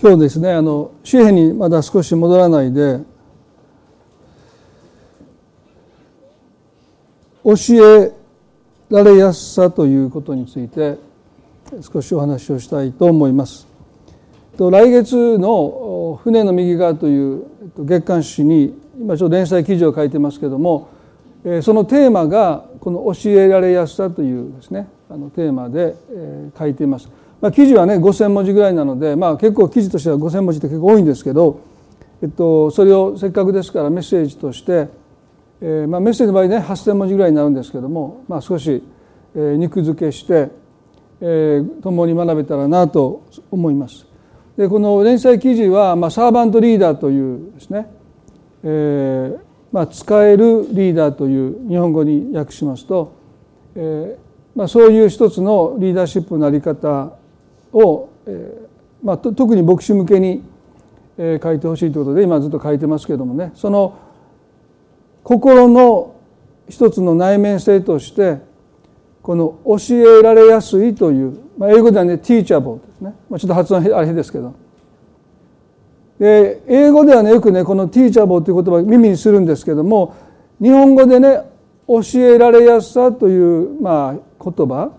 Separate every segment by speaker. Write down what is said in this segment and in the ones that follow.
Speaker 1: 今日ですねあの紙幣にまだ少し戻らないで教えられやすさということについて少しお話をしたいと思います。来月の「船の右側」という月刊誌に今ちょっと連載記事を書いてますけどもそのテーマがこの教えられやすさというですねあのテーマで書いています。まあ、記事はね5,000文字ぐらいなので、まあ、結構記事としては5,000文字って結構多いんですけど、えっと、それをせっかくですからメッセージとして、えーまあ、メッセージの場合ね8,000文字ぐらいになるんですけども、まあ、少し、えー、肉付けして、えー、共に学べたらなと思います。でこの連載記事は、まあ、サーバントリーダーというですね、えーまあ、使えるリーダーという日本語に訳しますと、えーまあ、そういう一つのリーダーシップの在り方を、えまあ、特に牧師向けに、え、書いてほしいということで今ずっと書いてますけどもね。その心の一つの内面性としてこの教えられやすいという、まあ、英語ではね teachable ですね、まあ、ちょっと発音あれですけど。で英語ではねよくねこの teachable という言葉耳にするんですけども日本語でね教えられやすさという、まあ、言葉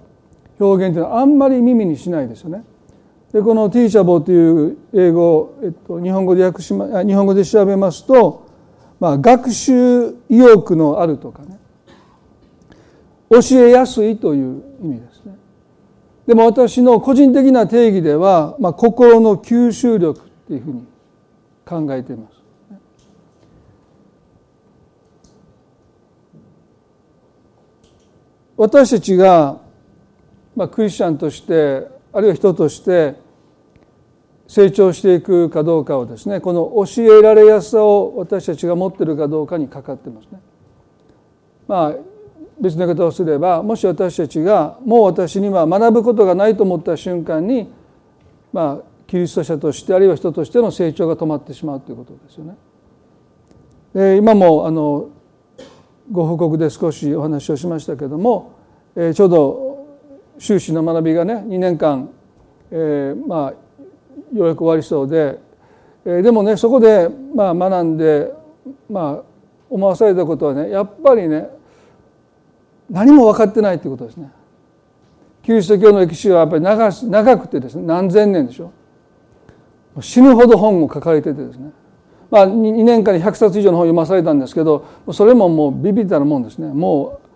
Speaker 1: 表現というのはあんまり耳にしないですよね。でこの teachable という英語、えっと、日本語で訳し、日本語で調べますと、まあ、学習意欲のあるとかね教えやすいという意味ですね。でも私の個人的な定義では、まあ、心の吸収力っていうふうに考えています。私たちが、まあ、クリスチャンとしてあるいは人として成長していくかどうかをですねこの教えられやすさを私たちが持ってるかどうかにかかってますね。まあ別の言い方をすればもし私たちがもう私には学ぶことがないと思った瞬間にまあキリスト者としてあるいは人としての成長が止まってしまうということですよね。で今もあのご報告で少しお話をしましたけども、え、ちょうど修士の学びがね2年間、えー、まあようやく終わりそうで、えー、でもねそこでまあ学んでまあ思わされたことはねやっぱりね何も分かってないということですね。キリスト教の歴史はやっぱり長長くてですね何千年でしょ。死ぬほど本を書かれててですね。まあ、2年間に100冊以上の本を読まされたんですけどそれももうビビったるもんですね。もう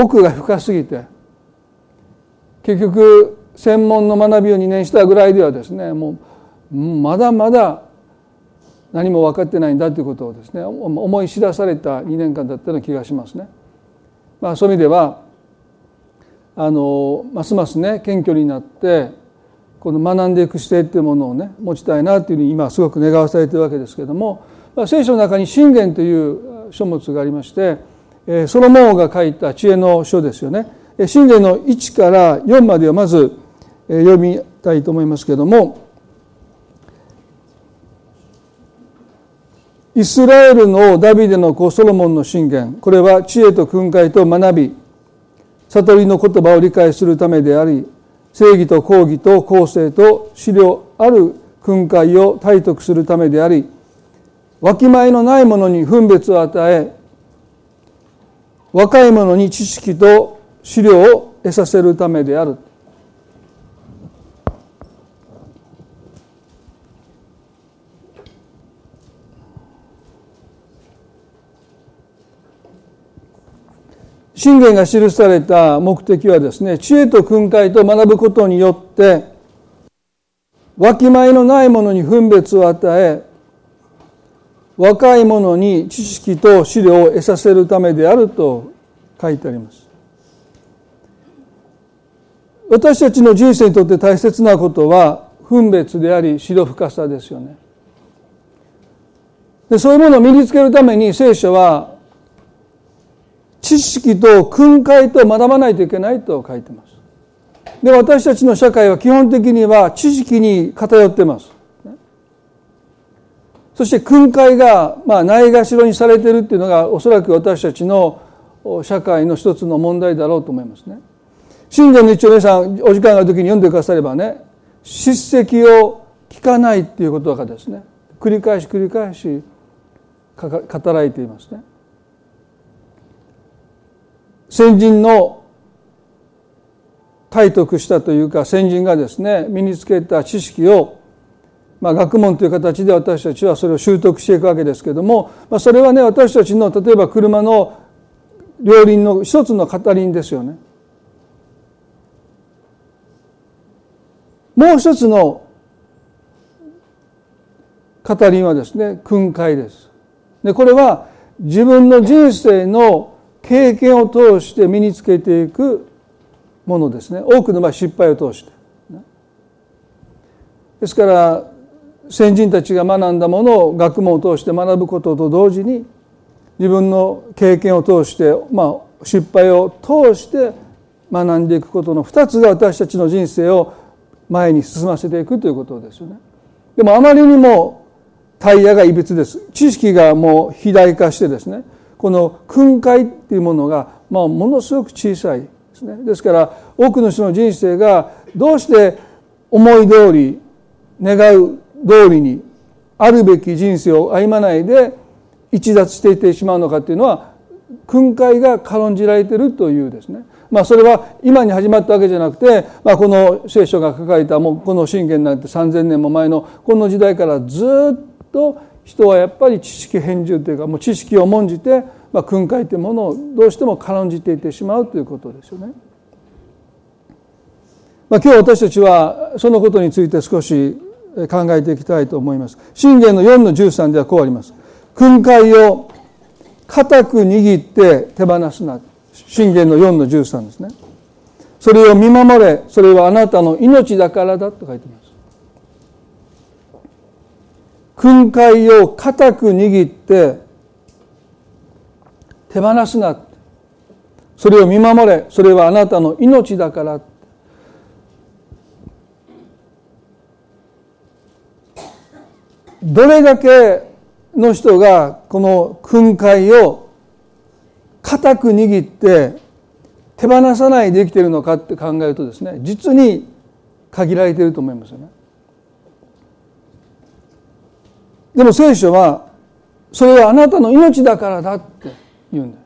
Speaker 1: 奥が深すぎて結局専門の学びを2年したぐらいではですねもうまだまだ何も分かってないんだということをですね思い知らされた2年間だったような気がしますね。まあ、そういう意味ではあのますますね謙虚になってこの学んでいく姿勢っていうものをね持ちたいなというふうに今すごく願わされてるわけですけれども、まあ、聖書の中に信玄という書物がありましてソロモンが書いた知恵の書ですよね。信玄の1から4までをまず読みたいと思いますけれどもイスラエルのダビデの子ソロモンの信玄これは知恵と訓戒と学び悟りの言葉を理解するためであり正義と公義と公正と資料ある訓戒を体得するためでありわきまえのないものに分別を与え若い者に知識と資料を得させるためである。信玄が記された目的はですね知恵と訓戒と学ぶことによってわきまえのないものに分別を与え若い者に知識と資料を得させるためであると書いてあります私たちの人生にとって大切なことは分別であり白深さですよねでそういうものを身につけるために聖書は知識と訓戒と学ばないといけないと書いてます。で私たちの社会は基本的には知識に偏ってます。そして訓戒がまあないがしろにされているっていうのがおそらく私たちの社会の一つの問題だろうと思いますね。信玄の一応皆さんお時間がある時に読んでくださればね叱責を聞かないっていうことがですね繰り返し繰り返し語られていますね。先人の体得したというか先人がですね身につけた知識を、まあ、学問という形で私たちはそれを習得していくわけですけれども、まあ、それはね私たちの例えば車の両輪の一つの片輪ですよね。もう一つの片輪はですね訓戒です。でこれは自分の人生の経験を通して身につけていくものですね多くの場合失敗を通してですから先人たちが学んだものを学問を通して学ぶことと同時に自分の経験を通して、まあ、失敗を通して学んでいくことの2つが私たちの人生を前に進ませていくということですよね。でもあまりにもタイヤがいびつです。知識がもう肥大化してですねこの訓戒っていうものが、まあ、ものすごく小さいですね。ですから多くの人の人生がどうして思い通り願う通りにあるべき人生を歩まないで逸脱していってしまうのかっていうのは訓戒が軽んじられているというですねまあそれは今に始まったわけじゃなくて、まあ、この聖書が書かれたもうこの信玄なんて3,000年も前のこの時代からずっと人はやっぱり知識返従というかもう知識を重んじて、まあ、訓戒というものをどうしても軽んじていってしまうということですよね。まあ、今日私たちはそのことについて少し考えていきたいと思います。信玄の4の13ではこうあります。訓戒を固く握って手放すな。信玄の4の13ですね。それを見守れ、それはあなたの命だからだと書いてます。訓戒を固く握って手放すなそれを見守れそれはあなたの命だからどれだけの人がこの訓戒を固く握って手放さないで生きているのかって考えるとですね実に限られていると思いますよね。でも聖書はそれはあなたの命だからだって言うんで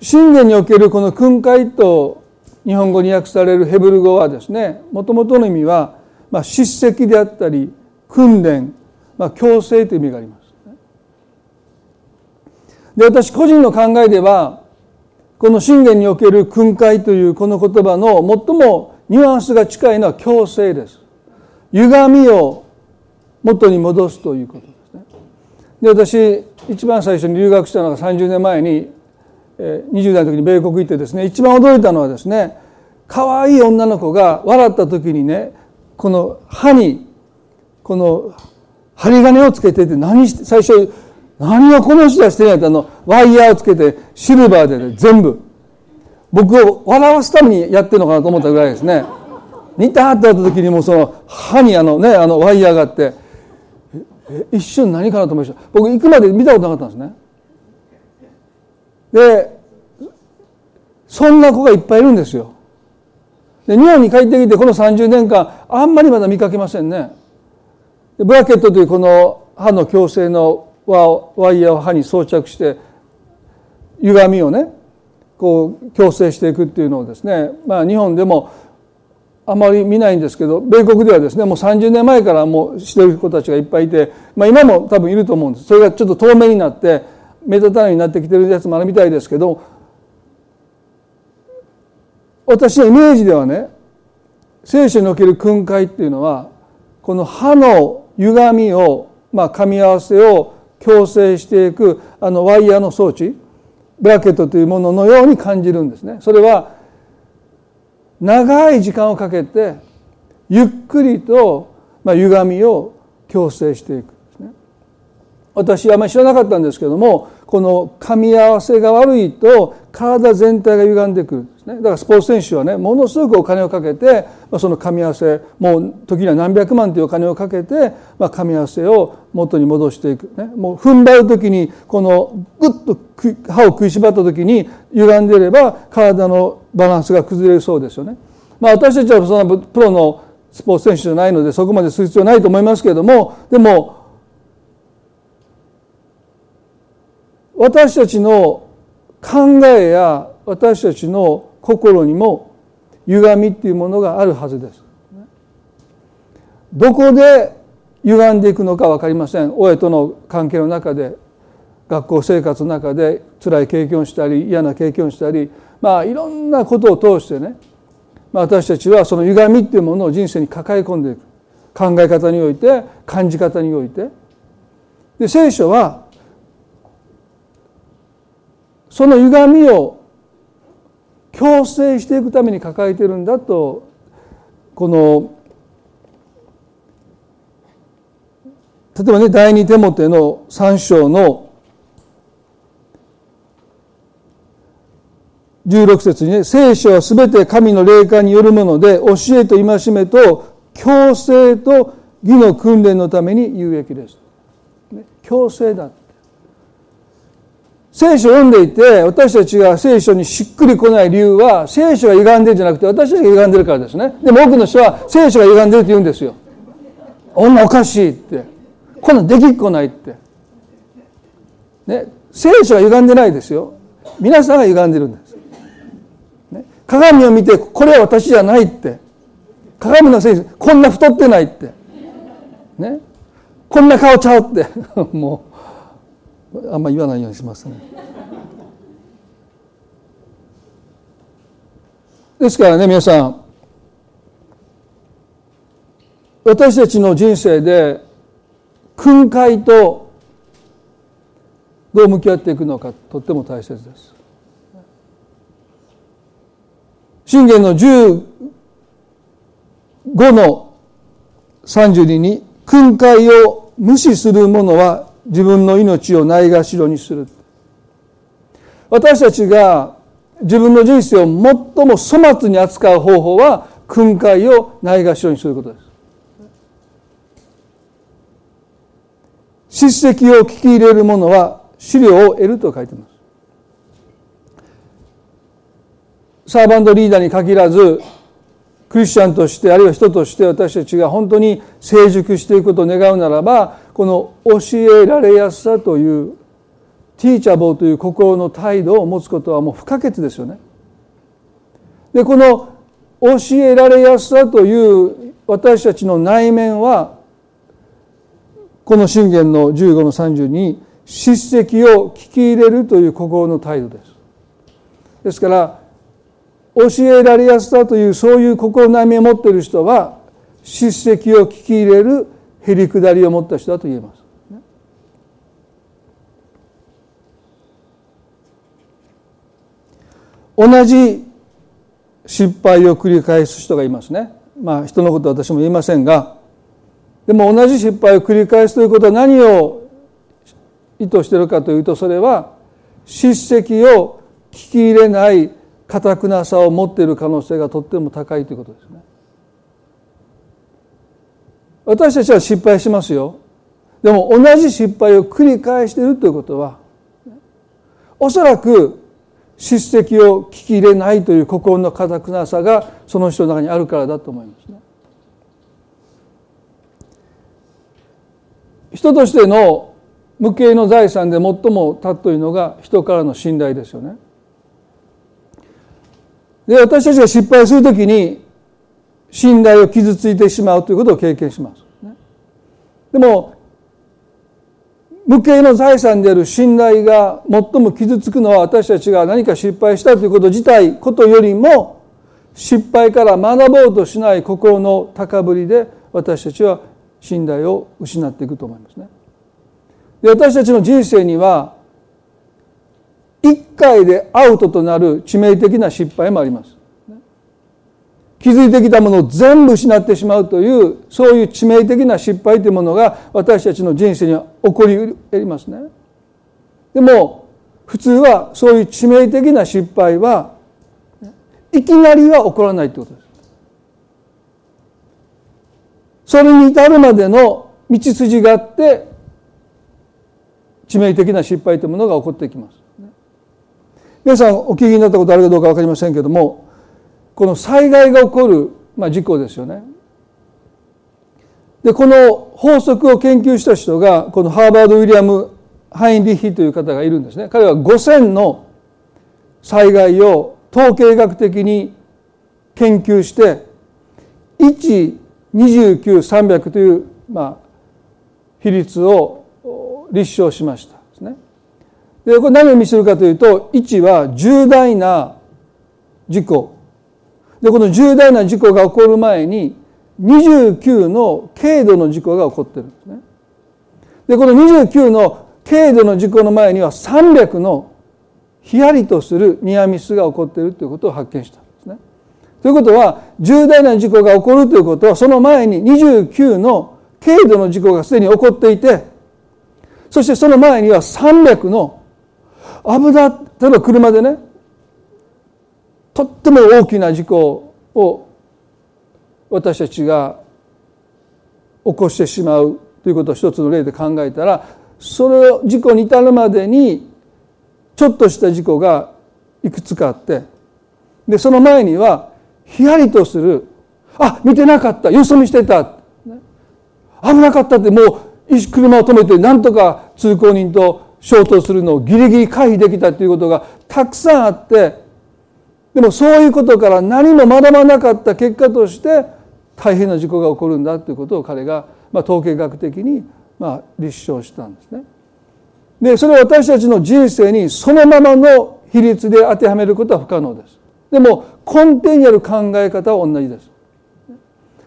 Speaker 1: す。信玄におけるこの訓戒と日本語に訳されるヘブル語はですねもともとの意味は、まあ、叱責であったり訓練、まあ、強制という意味があります。で私個人の考えではこの信玄における訓戒というこの言葉の最もニュアンスが近いのは強制です。歪みを元に戻すということですね。で私一番最初に留学したのが30年前に20代の時に米国行ってですね一番驚いたのはですね可愛い女の子が笑った時にねこの歯にこの針金をつけてて何して最初何をこの人はしてないってあのワイヤーをつけてシルバーで、ね、全部。僕を笑わすためにやってるのかなと思ったぐらいですね。似たってなった時にもうその歯にあのねあのワイヤーがあって一瞬何かなと思いました。僕行くまで見たことなかったんですね。でそんな子がいっぱいいるんですよ。で日本に帰ってきてこの30年間あんまりまだ見かけませんね。ブラケットというこの歯の矯正のワイヤーを歯に装着して歪みをねこう矯正していくっていうのをですねまあ日本でもあまり見ないんですけど米国ではですねもう30年前からもうしてる子たちがいっぱいいて、まあ、今も多分いると思うんです。それがちょっと透明になって目立たないようになってきてるやつもあるみたいですけど私のイメージではね聖書における訓戒っていうのはこの歯の歪みを、まあ、噛み合わせを矯正していくあのワイヤーの装置ブラケットというもののように感じるんですね。それは長い時間をかけてゆっくりと、まあ、歪みを矯正していく私はあまり知らなかったんですけどもこの噛み合わせが悪いと体全体が歪んでくるんですねだからスポーツ選手はねものすごくお金をかけて、その噛み合わせもう時には何百万というお金をかけて、まあ、噛み合わせを元に戻していく、ね、もう踏ん張る時にこのグッと歯を食いしばった時に歪んでいれば体のバランスが崩れるそうですよね。まあ、私たちはそのプロのスポーツ選手じゃないのでそこまでする必要ないと思いますけれどもでも私たちの考えや私たちの心にも歪みっていうものがあるはずです。どこで歪んでいくのか分かりません。親との関係の中で学校生活の中で辛い経験をしたり嫌な経験をしたりまあいろんなことを通してね、ま、私たちはその歪みっていうものを人生に抱え込んでいく。考え方において感じ方において。で聖書はその歪みを強制していくために抱えているんだとこの例えばね第二手モテの3章の16節にね聖書は全て神の霊感によるもので教えと戒めと強制と義の訓練のために有益です。強制だ聖書を読んでいて私たちが聖書にしっくりこない理由は聖書が歪んでるんじゃなくて私たちが歪んでるからですね。でも多くの人は聖書が歪んでるって言うんですよ。女おかしいって。こんなんできっこないって。ね。聖書は歪んでないですよ。皆さんが歪んでるんです、ね、鏡を見てこれは私じゃないって。鏡のせいこんな太ってないって。ね。こんな顔ちゃうって。もう。あんまり言わないようにしますね。ですからね皆さん私たちの人生で訓戒とどう向き合っていくのかとっても大切です。信玄の15の32に訓戒を無視する者は自分の命をないがしろにする。私たちが自分の人生を最も粗末に扱う方法は訓戒をないがしろにすることです。叱責を聞き入れる者は資料を得ると書いてます。サーバントリーダーに限らずクリスチャンとしてあるいは人として私たちが本当に成熟していくことを願うならばこの教えられやすさというティーチャボーという心の態度を持つことはもう不可欠ですよね。でこの教えられやすさという私たちの内面はこの信玄の15の30に叱責を聞き入れるという心の態度です。ですから教えられやすさというそういう心の内面を持っている人は叱責を聞き入れるへりくだりを持った人だと言えます。同じ失敗を繰り返す人がいますね。まあ人のこと私も言いませんがでも同じ失敗を繰り返すということは何を意図しているかというとそれは叱責を聞き入れない堅くなさを持っている可能性がとっても高いということですね。私たちは失敗しますよでも同じ失敗を繰り返しているということはおそらく叱責を聞き入れないという心の堅くなさがその人の中にあるからだと思いますね。人としての無形の財産で最も尊いのが人からの信頼ですよね。で私たちが失敗するときに信頼を傷ついてしまうということを経験します。でも無形の財産である信頼が最も傷つくのは私たちが何か失敗したということ自体ことよりも失敗から学ぼうとしない心の高ぶりで私たちは信頼を失っていくと思いますね。で私たちの人生には一回でアウトとなる致命的な失敗もあります。築いてきたものを全部失ってしまうというそういう致命的な失敗というものが私たちの人生には起こり得りますね。でも普通はそういう致命的な失敗はいきなりは起こらないということです。それに至るまでの道筋があって致命的な失敗というものが起こってきます。皆さんお聞きになったことあるかどうか分かりませんけどもこの災害が起こる、まあ、事故ですよね。でこの法則を研究した人がこのハーバード・ウィリアム・ハインリヒという方がいるんですね。彼は5000の災害を統計学的に研究して129,300という、まあ、比率を立証しましたで。これ何を見せるかというと1は重大な事故でこの重大な事故が起こる前に29の軽度の事故が起こってるんですね。でこの29の軽度の事故の前には300のヒヤリとするニアミスが起こっているということを発見したんですね。ということは重大な事故が起こるということはその前に29の軽度の事故がすでに起こっていてそしてその前には300の危な例えば車でねとっても大きな事故を私たちが起こしてしまうということを一つの例で考えたらその事故に至るまでにちょっとした事故がいくつかあってでその前にはヒヤリとするあ見てなかったよそ見してた危なかったってもう車を止めてなんとか通行人と衝突するのをギリギリ回避できたということがたくさんあってでもそういうことから何も学ばなかった結果として大変な事故が起こるんだということを彼がまあ統計学的にまあ立証したんですね。でそれは私たちの人生にそのままの比率で当てはめることは不可能です。でも根底にある考え方は同じです。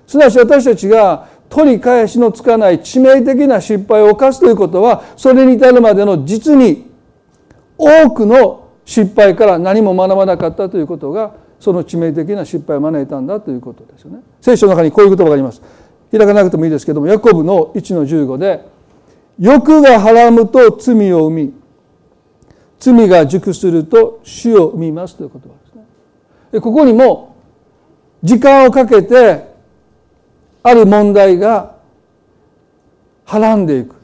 Speaker 1: すなわち私たちが取り返しのつかない致命的な失敗を犯すということはそれに至るまでの実に多くの失敗から何も学ばなかったということがその致命的な失敗を招いたんだということですよね。聖書の中にこういう言葉があります。開かなくてもいいですけどもヤコブの1の15で「欲がはらむと罪を生み罪が熟すると死を生みます」という言葉ですね。ここにも時間をかけてある問題がはらんでいく。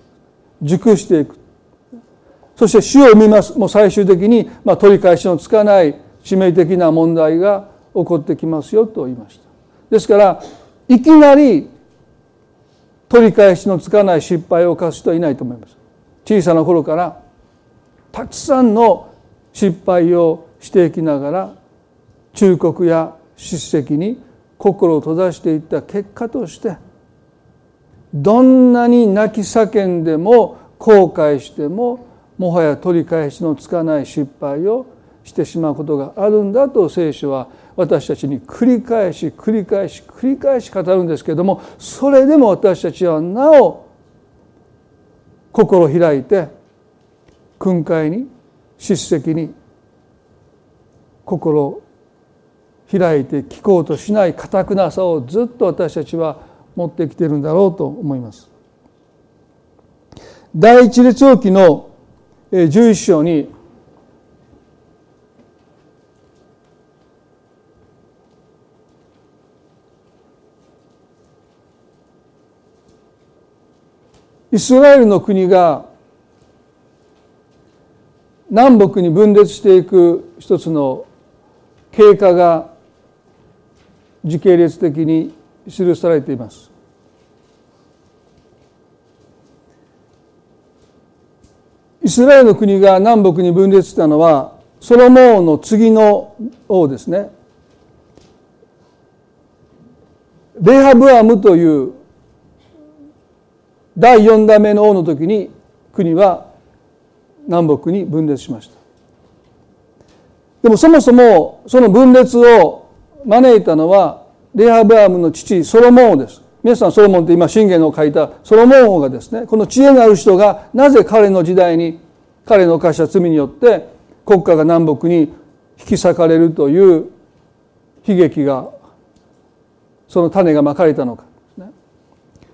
Speaker 1: 熟していく。そして死を生みます。もう最終的に、まあ、取り返しのつかない致命的な問題が起こってきますよと言いました。ですからいきなり取り返しのつかない失敗を犯す人はいないと思います。小さな頃からたくさんの失敗をしていきながら忠告や叱責に心を閉ざしていった結果としてどんなに泣き叫んでも後悔してももはや取り返しのつかない失敗をしてしまうことがあるんだと聖書は私たちに繰り返し繰り返し繰り返し語るんですけれどもそれでも私たちはなお心を開いて訓戒に叱責に心を開いて聞こうとしないかくなさをずっと私たちは持ってきているんだろうと思います。第一列王記の11章にイスラエルの国が南北に分裂していく一つの経過が時系列的に記されています。イスラエルの国が南北に分裂したのはソロモンの次の王ですね。レハブアムという第4代目の王の時に国は南北に分裂しました。でもそもそもその分裂を招いたのはレハブアムの父ソロモン王です。皆さんソロモンって今信玄の書いたソロモン王がですねこの知恵のある人がなぜ彼の時代に彼の犯した罪によって国家が南北に引き裂かれるという悲劇がその種がまかれたのか、ね、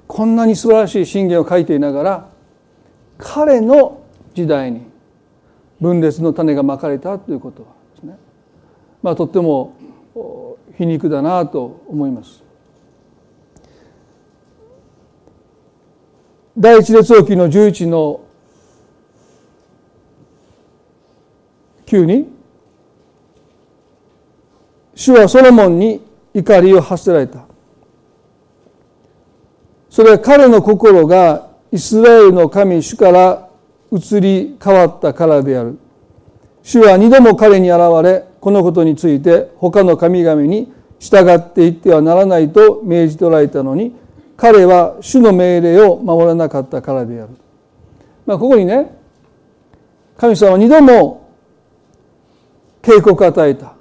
Speaker 1: こんなに素晴らしい信玄を書いていながら彼の時代に分裂の種がまかれたということはですね。まあとっても皮肉だなと思います。第一列王記の11の9に主はソロモンに怒りを発せられたそれは彼の心がイスラエルの神主から移り変わったからである主は二度も彼に現れこのことについて他の神々に従っていってはならないと命じておられたのに彼は主の命令を守らなかったからである。まあ、ここにね神様は二度も警告を与えた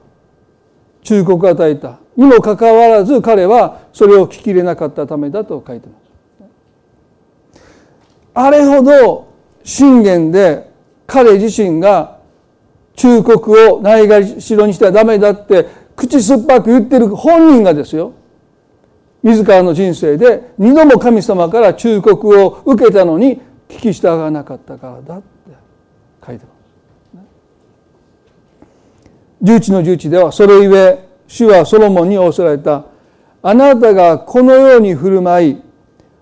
Speaker 1: 忠告を与えたにもかかわらず彼はそれを聞き入れなかったためだと書いてます。あれほど信玄で彼自身が忠告をないがしろにしてはダメだって口酸っぱく言ってる本人がですよ。自らの人生で二度も神様から忠告を受けたのに聞き従わなかったからだって。書いてます。11の11ではそれゆえ主はソロモンに仰せられた。あなたがこのように振る舞い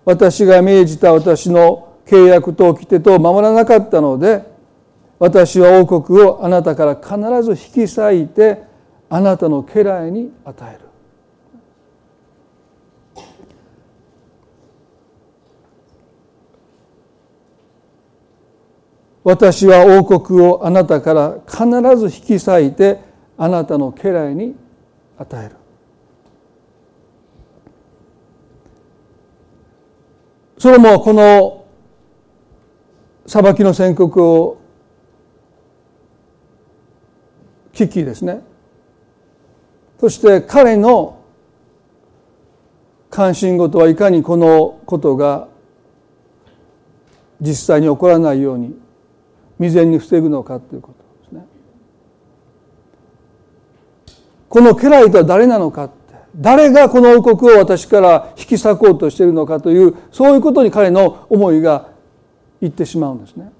Speaker 1: 私が命じた私の契約と掟と守らなかったので私は王国をあなたから必ず引き裂いてあなたの家来に与える。私は王国をあなたから必ず引き裂いてあなたの家来に与える。それもこの裁きの宣告を危機ですねそして彼の関心事はいかにこのことが実際に起こらないように未然に防ぐのかということですね。この家来とは誰なのかって誰がこの王国を私から引き裂こうとしているのかというそういうことに彼の思いがいってしまうんですね。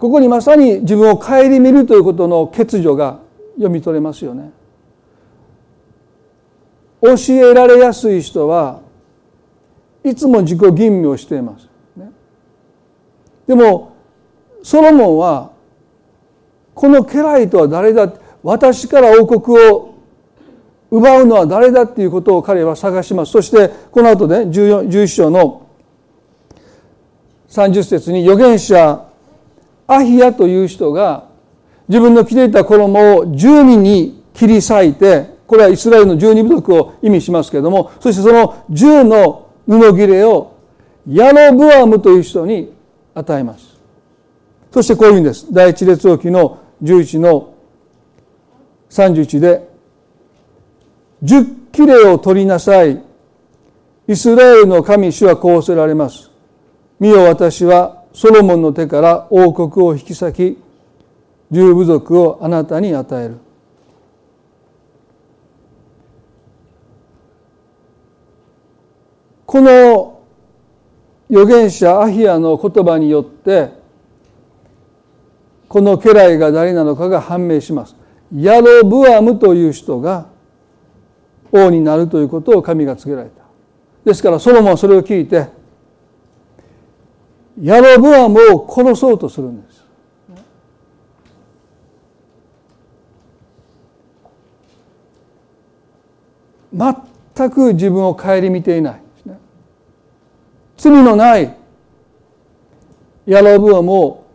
Speaker 1: ここにまさに自分を顧みるということの欠如が読み取れますよね。教えられやすい人はいつも自己吟味をしています。でもソロモンはこの家来とは誰だ私から王国を奪うのは誰だっていうことを彼は探しますそしてこの後ね11章の30節に預言者アヒヤという人が自分の着ていた衣を十二に切り裂いてこれはイスラエルの十二部族を意味しますけれどもそしてその十の布切れをヤロブアムという人に与えます。そしてこういうんです。第一列王記の11の31で十切れを取りなさい。イスラエルの神主はこうせられます。見よ私はソロモンの手から王国を引き裂き十部族をあなたに与える。この預言者アヒアの言葉によってこの家来が誰なのかが判明します。ヤロブアムという人が王になるということを神が告げられた。ですからソロモンはそれを聞いてヤロブアムを殺そうとするんです。全く自分を顧みていない罪のないヤロブアムを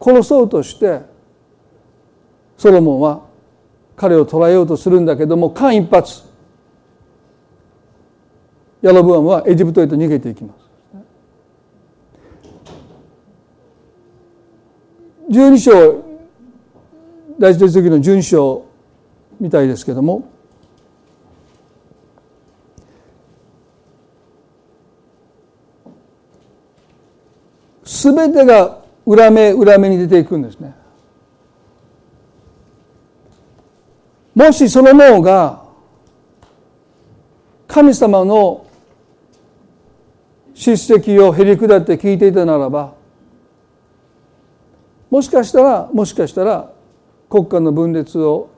Speaker 1: 殺そうとしてソロモンは彼を捕らえようとするんだけども間一髪ヤロブアムはエジプトへと逃げていきます。12章第一列記の12章みたいですけども全てが裏目裏目に出ていくんですね。もしその脳が神様の叱責をへり下って聞いていたならばもしかしたらもしかしたら国家の分裂を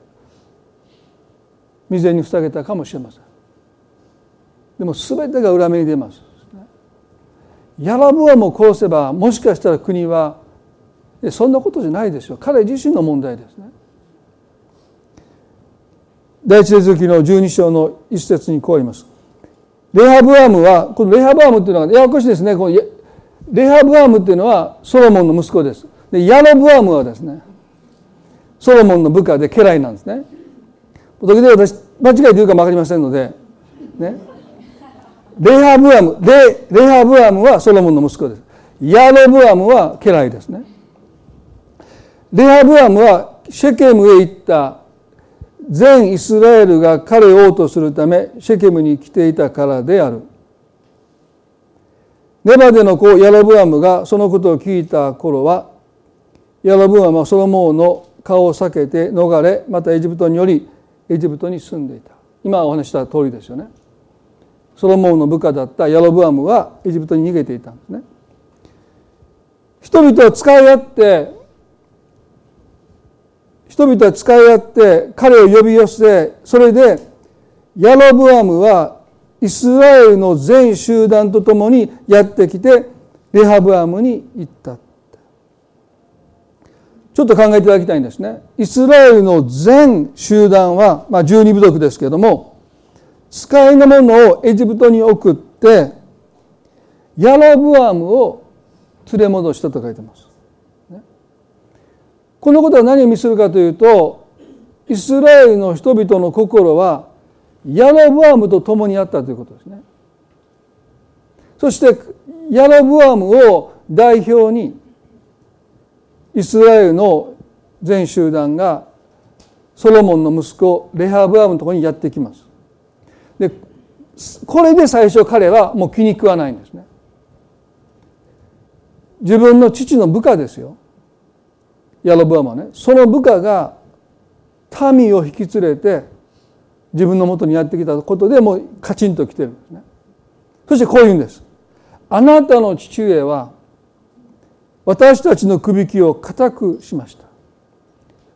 Speaker 1: 未然に塞げたかもしれません。でも全てが裏目に出ます。ヤラブアムを殺せばもしかしたら国はそんなことじゃないですよ。彼自身の問題ですね。第一列記の十二章の一節にこう言います。レハブアームはこのレハブアームっていうのはややこしいですね。このレハブアームっていうのはソロモンの息子です。でヤロブアムはですねソロモンの部下で家来なんですね。時々私間違えて言うかも分かりませんのでね。レハブアムレレハブアムはソロモンの息子です。ヤロブアムは家来ですね。レハブアムはシェケムへ行った。全イスラエルが彼を王とするためシェケムに来ていたからである。ネバデの子ヤロブアムがそのことを聞いた頃はヤロブアムはソロモンの顔を避けて逃れまたエジプトによりエジプトに住んでいた。今お話した通りですよね。ソロモンの部下だったヤロブアムはエジプトに逃げていたんですね。人々を使い合って人々は使い合って彼を呼び寄せそれでヤロブアムはイスラエルの全集団と共にやってきてレハブアムに行ったちょっと考えていただきたいんですね。イスラエルの全集団は、まあ、12部族ですけれども使いのものをエジプトに送ってヤロブアムを連れ戻したと書いてます。このことは何を意味するかというとイスラエルの人々の心はヤロブアムと共にあったということですね。そしてヤロブアムを代表にイスラエルの全集団がソロモンの息子レハブアムのところにやってきます。でこれで最初彼はもう気に食わないんですね。自分の父の部下ですよ。ヤロブアムはねその部下が民を引き連れて自分のもとにやってきたことでもうカチンときてるんですねそしてこう言うんですあなたの父上は私たちのくびきを固くしました。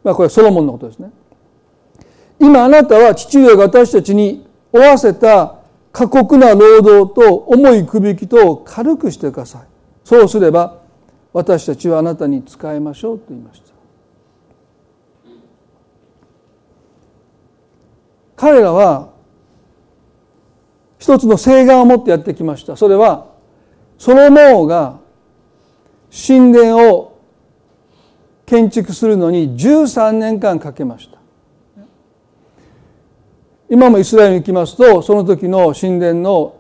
Speaker 1: まあこれはソロモンのことですね。今あなたは父上が私たちに負わせた過酷な労働と重いくびきと軽くしてください。そうすれば私たちはあなたに仕えましょうと言いました。彼らは一つの請願を持ってやってきました。それはソロモンが神殿を建築するのに13年間かけました。今もイスラエルに行きますとその時の神殿の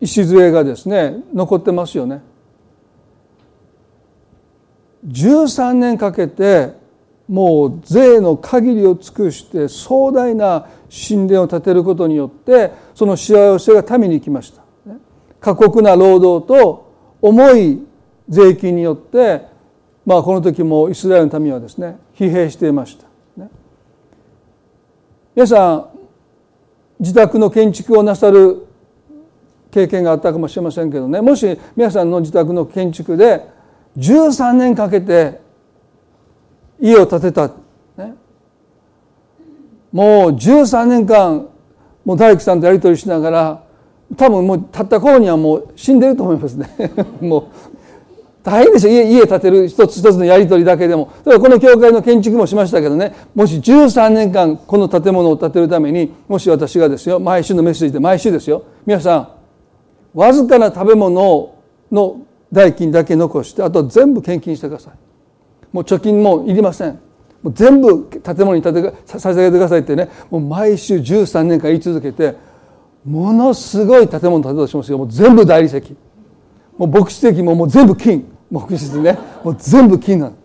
Speaker 1: 礎がですね残ってますよね。13年かけてもう税の限りを尽くして壮大な神殿を建てることによってその幸せが民に来ました。過酷な労働と重い税金によってまあこの時もイスラエルの民はですね疲弊していました。皆さん自宅の建築をなさる経験があったかもしれませんけどね。もし皆さんの自宅の建築で13年かけて家を建てた、ね、もう13年間もう大工さんとやり取りしながら多分もうたった頃にはもう死んでると思いますね。もう大変でしょ。家家建てる一つ一つのやり取りだけでも。だからこの教会の建築もしましたけどね。もし13年間この建物を建てるためにもし私がですよ毎週のメッセージで毎週ですよ。皆さんわずかな食べ物の代金だけ残してあと全部献金してください。もう貯金もいりません。全部建物に建て捧げてくださいってね。もう毎週13年間言い続けてものすごい建物建てたとしますよもう全部大理石。もう牧師的ももう全部金。牧師ね。もう全部金なの。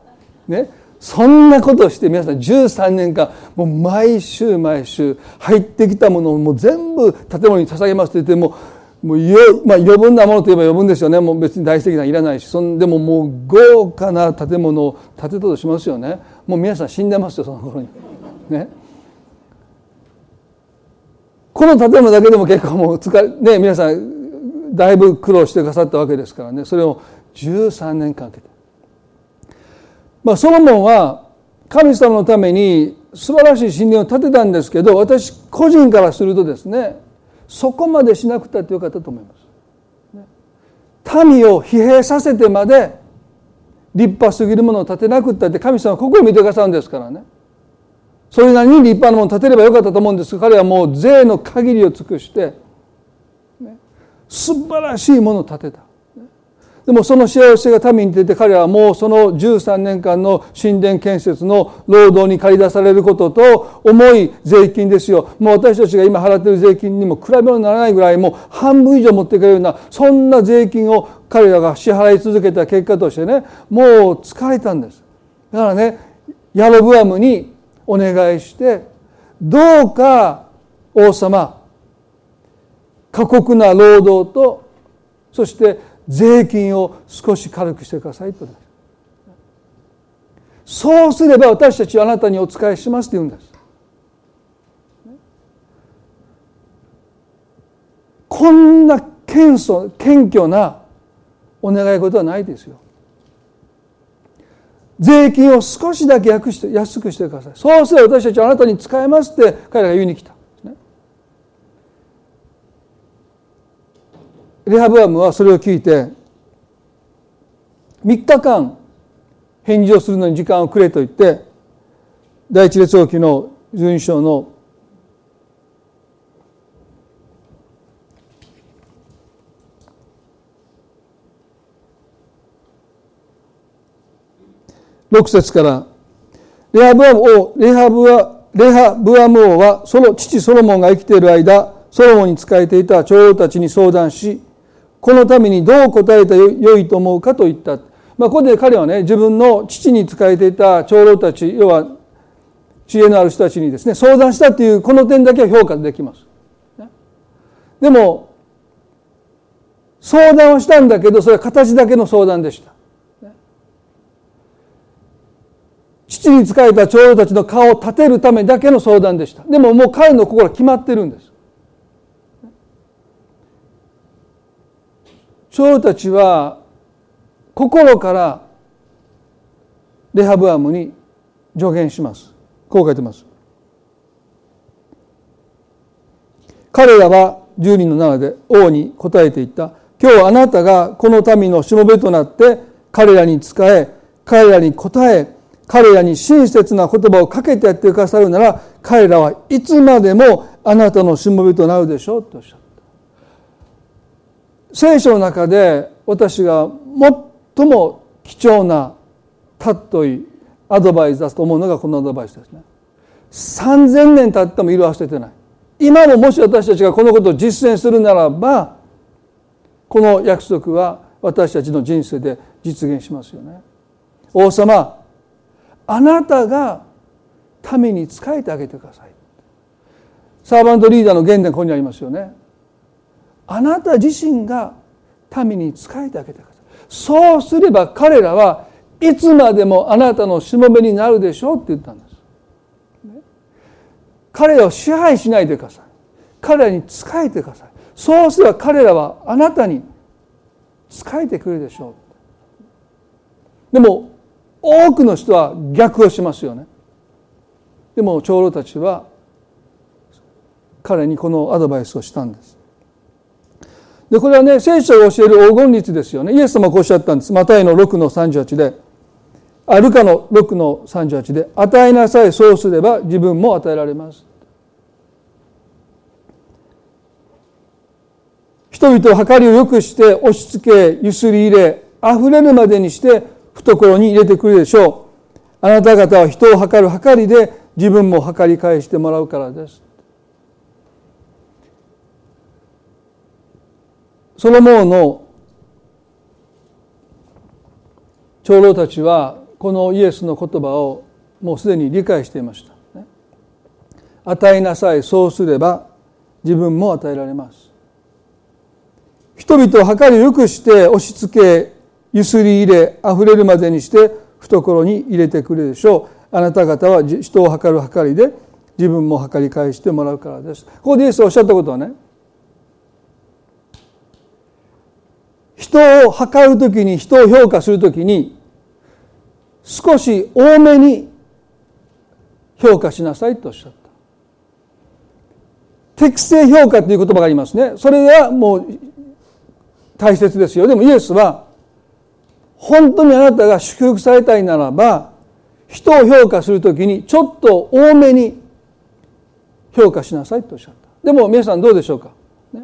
Speaker 1: ね。そんなことをして皆さん13年間もう毎週毎週入ってきたものをもう全部建物に捧げますって言ってももうまあ、余分なものといえば余分ですよね。もう別に大理石なんいらないし。そんでももう豪華な建物を建てたとしますよね。もう皆さん死んでますよその頃に。ね、この建物だけでも結構もう使ね皆さんだいぶ苦労してくださったわけですからねそれを13年かけて。まあ、ソロモンは神様のために素晴らしい神殿を建てたんですけど私個人からするとですねそこまでしなくたってよかったと思います。民を疲弊させてまで立派すぎるものを建てなくったって神様はここを見てくださるんですからねそれなりに立派なものを建てればよかったと思うんです。が彼はもう税の限りを尽くして、ね、素晴らしいものを建てた。でもその幸せが民に出て彼はもうその13年間の神殿建設の労働に駆り出されることと重い税金ですよ。もう私たちが今払っている税金にも比べ物にならないぐらいもう半分以上持っていけるようなそんな税金を彼らが支払い続けた結果としてねもう疲れたんです。だからねヤロブアムにお願いしてどうか王様過酷な労働とそして税金を少し軽くしてくださいとそうすれば私たちはあなたにお仕えしますと言うんです。こんな謙遜謙虚なお願い事はないですよ。税金を少しだけ安くしてくしてください。そうすれば私たちはあなたに使えますって彼らが言いに来た。ね。レハブアムはそれを聞いて3日間返事をするのに時間をくれと言って第一列王記の順章の6節からレハブアム王レハブアレハブアム王はその父ソロモンが生きている間ソロモンに仕えていた長老たちに相談しこのためにどう答えたらよいと思うかと言った。まあ、ここで彼はね、自分の父に仕えていた長老たち、要は知恵のある人たちにですね、相談したというこの点だけは評価できます。でも、相談をしたんだけど、それは形だけの相談でした。父に仕えた長老たちの顔を立てるためだけの相談でした。でももう彼の心は決まってるんです。長老たちは心からレハブアムに助言します。こう書いてます。彼らは十人の中で王に答えていった。今日あなたがこの民のしもべとなって彼らに仕え、彼らに答え、彼らに親切な言葉をかけてやってくださるなら、彼らはいつまでもあなたのしもべとなるでしょうとおっしゃった。聖書の中で私が最も貴重な尊いアドバイスだと思うのがこのアドバイスですね。3000年経っても色あせてない。今ももし私たちがこのことを実践するならばこの約束は私たちの人生で実現しますよね。王様あなたが民に仕えてあげてください。サーバントリーダーの原点ここにありますよね。あなた自身が民に仕えてあげてください。そうすれば彼らはいつまでもあなたのしもべになるでしょうって言ったんです。彼らを支配しないでください。彼らに仕えてください。そうすれば彼らはあなたに仕えてくれるでしょう。でも多くの人は逆をしますよねでも長老たちは彼にこのアドバイスをしたんですで、これはね、聖書が教える黄金律ですよね。イエス様がこうおっしゃったんです。マタイの6の38で、あルカの6の38で、与えなさい、そうすれば自分も与えられます。人々を計りを良くして押し付け、ゆすり入れ、溢れるまでにして懐に入れてくるでしょう。あなた方は人を計る計りで自分も計り返してもらうからです。ソロモンの長老たちはこのイエスの言葉をもうすでに理解していました。与えなさいそうすれば自分も与えられます。人々を計りよくして押し付けゆすり入れ溢れるまでにして懐に入れてくれるでしょう。あなた方は人を計る計りで自分も計り返してもらうからです。ここでイエスがおっしゃったことはね人を測るときに人を評価するときに少し多めに評価しなさいとおっしゃった適正評価という言葉がありますねそれはもう大切ですよでもイエスは本当にあなたが祝福されたいならば人を評価するときにちょっと多めに評価しなさいとおっしゃった。でも皆さんどうでしょうか、ね、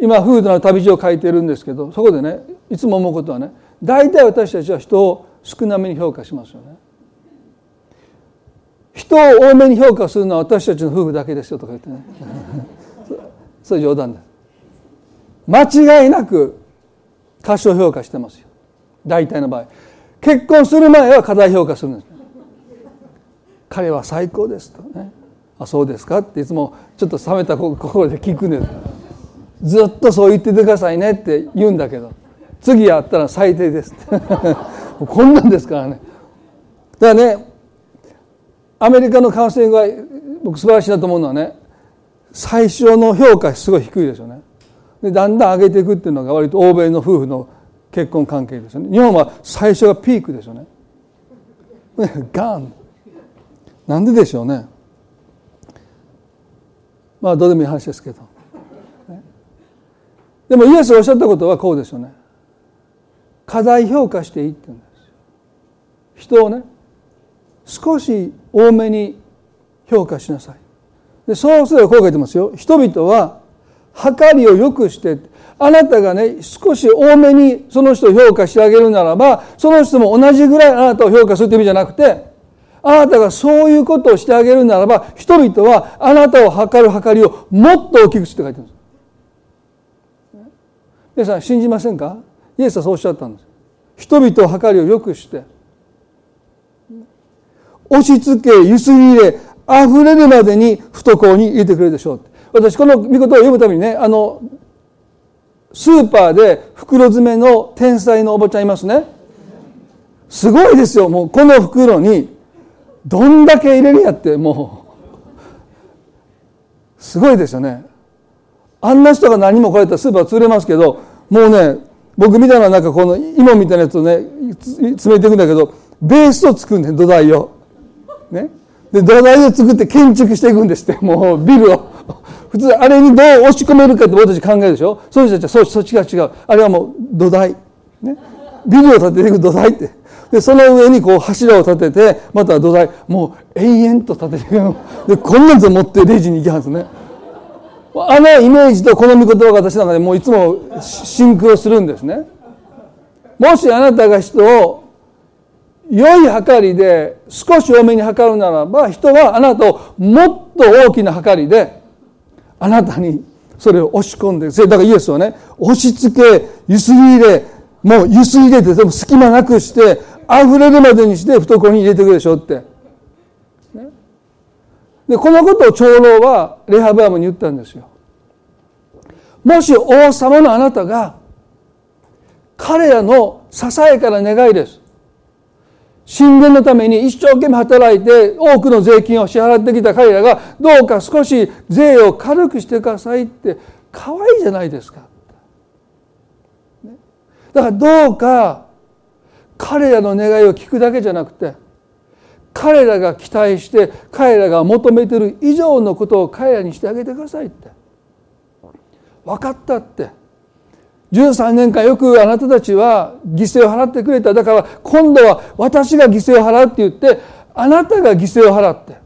Speaker 1: 今フードの旅路を書いてるんですけどそこでねいつも思うことはね大体私たちは人を少なめに評価しますよね。人を多めに評価するのは私たちの夫婦だけですよとか言ってね。そういう冗談です間違いなく過小評価してますよ。大体の場合。結婚する前は過大評価するんです。彼は最高ですとね。あそうですかっていつもちょっと冷めた心で聞くんです。ずっとそう言っててくださいねって言うんだけど。次会ったら最低です。こんなんですからね。だからねアメリカのカウンセリングは僕素晴らしいなと思うのはね最初の評価すごい低いですよね。でだんだん上げていくっていうのが割と欧米の夫婦の結婚関係ですよね。日本は最初がピークですよね。ガン。なんででしょうね。まあどうでもいい話ですけど。でもイエスがおっしゃったことはこうですよね。過大評価していいって言うんです人をね少し多めに評価しなさい。でそうすればこう書いてますよ。人々は計りを良くしてあなたがね少し多めにその人を評価してあげるならばその人も同じぐらいあなたを評価するという意味じゃなくてあなたがそういうことをしてあげるならば人々はあなたを測る計りをもっと大きくして書いてるんです。皆さん信じませんか？イエスはそうおっしゃったんです。人々を計りを良くして押し付けゆすり入れ溢れるまでに懐に入れてくれるでしょう私この御言葉を読むためにねあのスーパーで袋詰めの天才のおばちゃんいますね。すごいですよ。もうこの袋にどんだけ入れるやってもう。すごいですよね。あんな人が何もこうやったらスーパー潰れますけどもうね僕みたいななんかこの芋みたいなやつをね詰めていくんだけどベースを作るんで土台を。ね。で土台を作って建築していくんですってもうビルを。普通あれにどう押し込めるかって僕たち考えるでしょ？そういう人たちはそっちが違う。あれはもう土台。ね。ビルを建てていく土台って。でその上にこう柱を立ててまた土台。もう永遠と立てていくでこんなやつ持ってレジに行きますね。あのイメージとこの御言葉が私の中でもういつもシンクロするんですね。もしあなたが人を良い計りで少し多めに測るならば人はあなたをもっと大きな計りであなたにそれを押し込んでだからイエスはね押し付けゆすり入れもうゆすり入れてでも隙間なくして溢れるまでにして懐に入れていくでしょって。でこのことを長老はレハブアムに言ったんですよ。もし王様のあなたが彼らのささやかな願いです。神殿のために一生懸命働いて多くの税金を支払ってきた彼らがどうか少し税を軽くしてくださいって可愛いじゃないですか。だからどうか彼らの願いを聞くだけじゃなくて彼らが期待して彼らが求めてる以上のことを彼らにしてあげてくださいって。分かったって。13年間よくあなたたちは犠牲を払ってくれた。だから今度は私が犠牲を払うって言ってあなたが犠牲を払って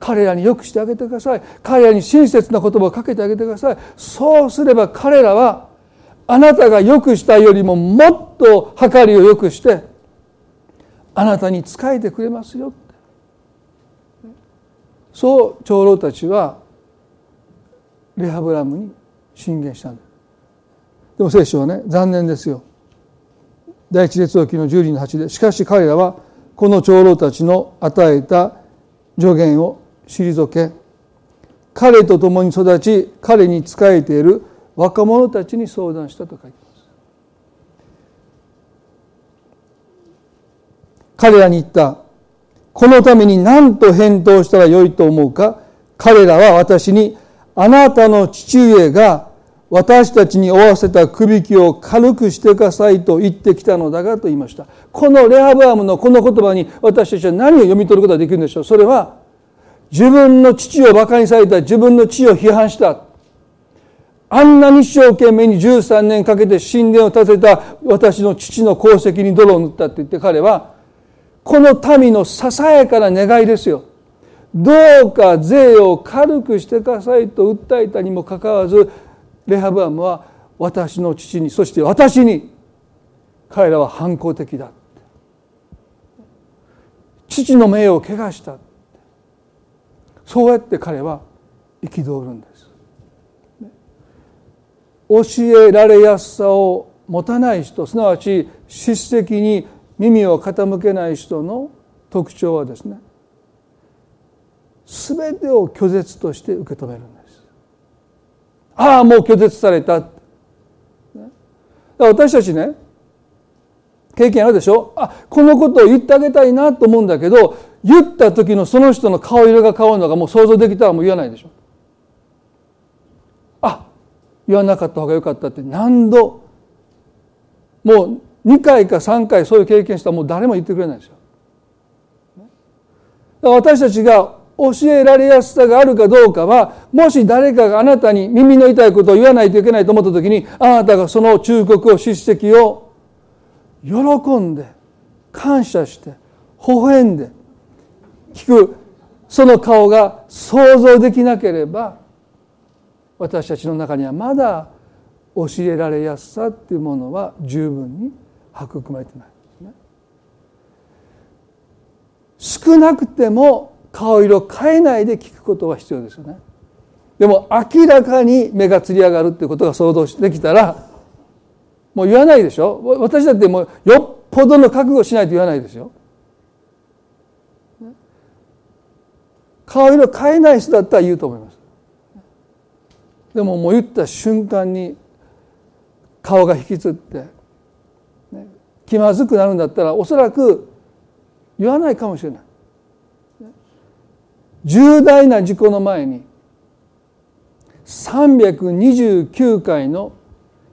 Speaker 1: 彼らによくしてあげてください。彼らに親切な言葉をかけてあげてください。そうすれば彼らはあなたがよくしたよりももっと計りをよくしてあなたに仕えてくれますよそう長老たちはレハブラムに進言したんですでも聖書はね残念ですよ。第一列王記の十人の八でしかし彼らはこの長老たちの与えた助言を退け彼と共に育ち彼に仕えている若者たちに相談したと書いてます。彼らに言ったこのために何と返答したらよいと思うか。彼らは私にあなたの父上が私たちに負わせたくびきを軽くしてくださいと言ってきたのだがと言いました。このレハブアムのこの言葉に私たちは何を読み取ることができるんでしょう。それは自分の父を馬鹿にされた自分の父を批判した。あんなに一生懸命に13年かけて神殿を建てた私の父の功績に泥を塗ったって言って彼はこの民のささやかな願いですよ。どうか税を軽くしてくださいと訴えたにもかかわらずレハブアムは私の父にそして私に彼らは反抗的だ。父の名を汚した。そうやって彼は憤るんです。教えられやすさを持たない人すなわち叱責に耳を傾けない人の特徴はですね全てを拒絶として受け止めるんです。ああもう拒絶された。私たちね経験あるでしょ？あこのことを言ってあげたいなと思うんだけど言った時のその人の顔色が変わるのがもう想像できたらもう言わないでしょ。あ言わなかった方がよかったって何度もう2回か3回そういう経験したらもう誰も言ってくれないですよ。私たちが教えられやすさがあるかどうかはもし誰かがあなたに耳の痛いことを言わないといけないと思った時にあなたがその忠告を叱責を喜んで感謝して微笑んで聞くその顔が想像できなければ私たちの中にはまだ教えられやすさっていうものは十分に育まれてないね。少なくても顔色変えないで聞くことは必要ですよね。でも明らかに目がつり上がるっていうことが想像できたらもう言わないでしょ私だってもうよっぽどの覚悟しないと言わないですよ。顔色変えない人だったら言うと思います。でももう言った瞬間に顔が引きつって、気まずくなるんだったらおそらく言わないかもしれない。重大な事故の前に329回の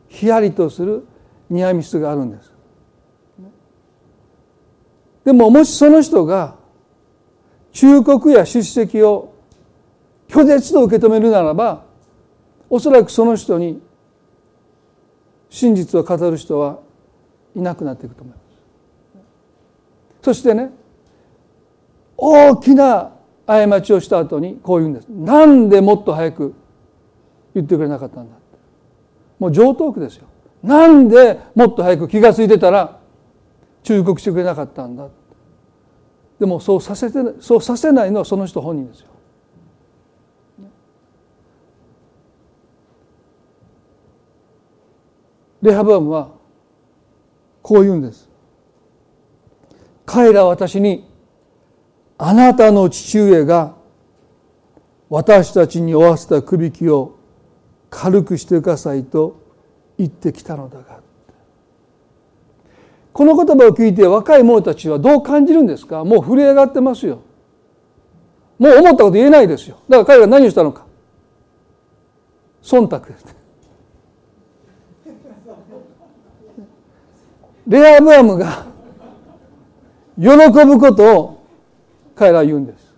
Speaker 1: ヒヤリとするニアミスがあるんです。でももしその人が忠告や出席を拒絶と受け止めるならばおそらくその人に真実を語る人はいなくなっていくと思います。そしてね大きな過ちをした後にこう言うんです。なんでもっと早く言ってくれなかったんだもう上等句ですよ。なんでもっと早く気が付いてたら忠告してくれなかったんだでもそうさせてそうさせないのはその人本人ですよ。レハブアムはこう言うんです。彼ら私にあなたの父上が私たちに負わせた首引きを軽くしてくださいと言ってきたのだがこの言葉を聞いて若い者たちはどう感じるんですか？もう震え上がってますよ。もう思ったこと言えないですよ。だから彼が何をしたのか。忖度です。レアブアムが喜ぶことを彼らは言うんです。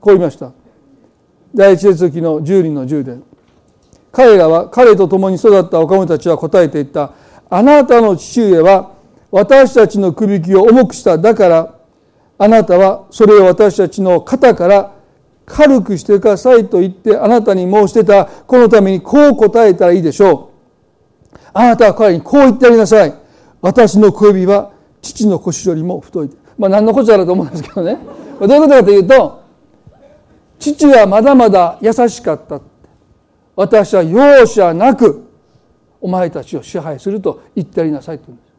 Speaker 1: こう言いました。第一列記の10人の10で彼らは彼と共に育った若者たちは答えていった。あなたの父上は私たちの首引きを重くした。だからあなたはそれを私たちの肩から軽くしてくださいと言ってあなたに申してた。このためにこう答えたらいいでしょう。あなたは彼にこう言ってやりなさい。私の小指は父の腰よりも太い。まあ何のこっちゃだと思うんですけどね。どういうことかというと父はまだまだ優しかった私は容赦なくお前たちを支配すると言ってやりなさいと言うんです。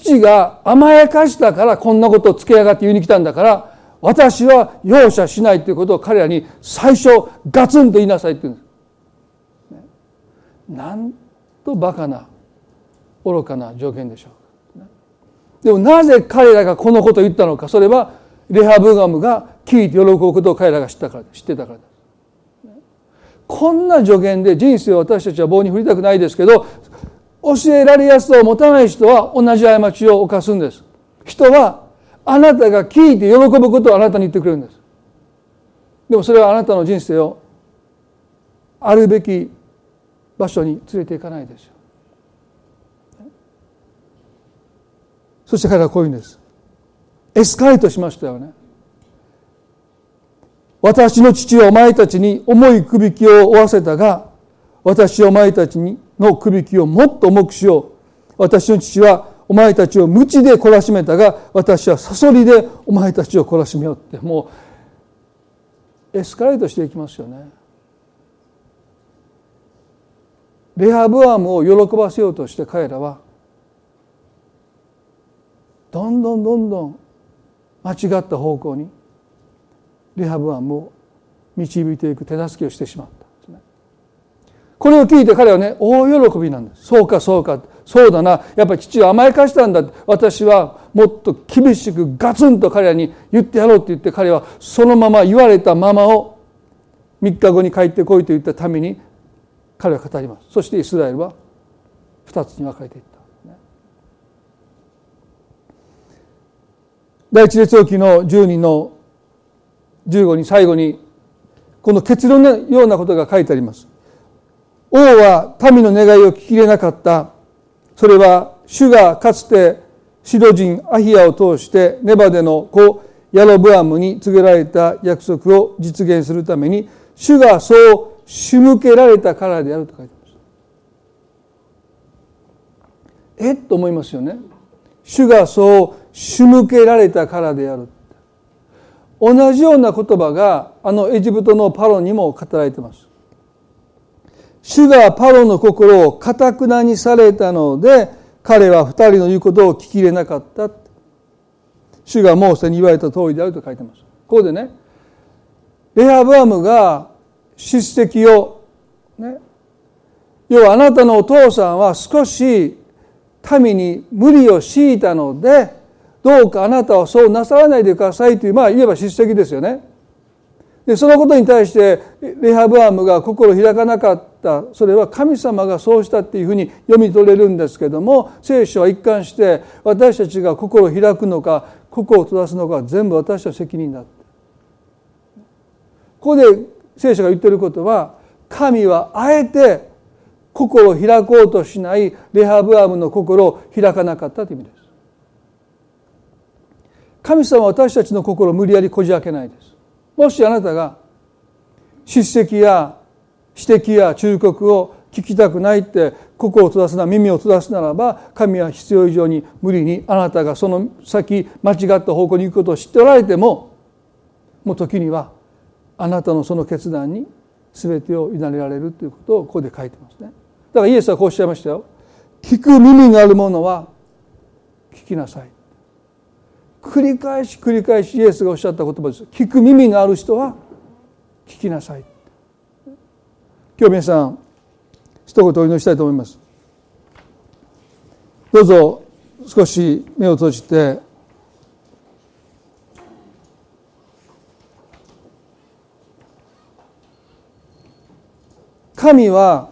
Speaker 1: 父が甘やかしたからこんなことをつけやがって言いに来たんだから私は容赦しないということを彼らに最初ガツンと言いなさいって言うんです。なんとバカな愚かな条件でしょう。でもなぜ彼らがこのことを言ったのかそれはレハブガムが聞いて喜ぶことを彼らが知ったから知ってたから。ですこんな助言で人生を私たちは棒に振りたくないですけど教えられやすさを持たない人は同じ過ちを犯すんです。人はあなたが聞いて喜ぶことをあなたに言ってくれるんです。でもそれはあなたの人生をあるべき場所に連れて行かないですよ。そして彼はこういうんです。エスカレートしましたよね。私の父はお前たちに重いくびきを負わせたが私はお前たちのくびきをもっと重くしよう。私の父はお前たちを鞭で懲らしめたが私はサソリでお前たちを懲らしめようって。もうエスカレートしていきますよね。レハブアムを喜ばせようとして彼らはどんどんどんどん間違った方向にレハブアムを導いていく手助けをしてしまった。これを聞いて彼はね大喜びなんです。そうかそうかそうだな。やっぱり父は甘やかしたんだ私はもっと厳しくガツンと彼らに言ってやろうって言って彼はそのまま言われたままを3日後に帰ってこいと言ったために彼は語ります。そしてイスラエルは2つに分かれていった、第一列王記の10人の15に最後にこの結論のようなことが書いてあります王は民の願いを聞き入れなかったそれは主がかつてシド人アヒアを通してネバデの子ヤロブアムに告げられた約束を実現するために主がそう仕向けられたからであると書いてます。えっと思いますよね。主がそう仕向けられたからである。同じような言葉があのエジプトのパロにも語られています。主がパロの心をかたくなにされたので彼は二人の言うことを聞き入れなかった主がモーセに言われた通りであると書いてますここでねレハブアムが叱責をね要はあなたのお父さんは少し民に無理を強いたのでどうかあなたはそうなさらないでくださいというまあ言えば叱責ですよね。でそのことに対してレハブアムが心を開かなかった。それは神様がそうしたっていうふうに読み取れるんですけども聖書は一貫して私たちが心を開くのか心を閉ざすのか全部私たちの責任だここで聖書が言ってることは神はあえて心を開こうとしないレハブアムの心を開かなかったという意味です。神様は私たちの心を無理やりこじ開けないです。もしあなたが叱責や指摘や忠告を聞きたくないって心を閉ざすな耳を閉ざすならば神は必要以上に無理にあなたがその先間違った方向に行くことを知っておられてももう時にはあなたのその決断に全てを委ねられるということをここで書いてますね。だからイエスはこうおっしゃいましたよ。聞く耳があるものは聞きなさい。繰り返し繰り返しイエスがおっしゃった言葉です。聞く耳のある人は聞きなさい。今日皆さん一言お祈りしたいと思います。どうぞ少し目を閉じて。神は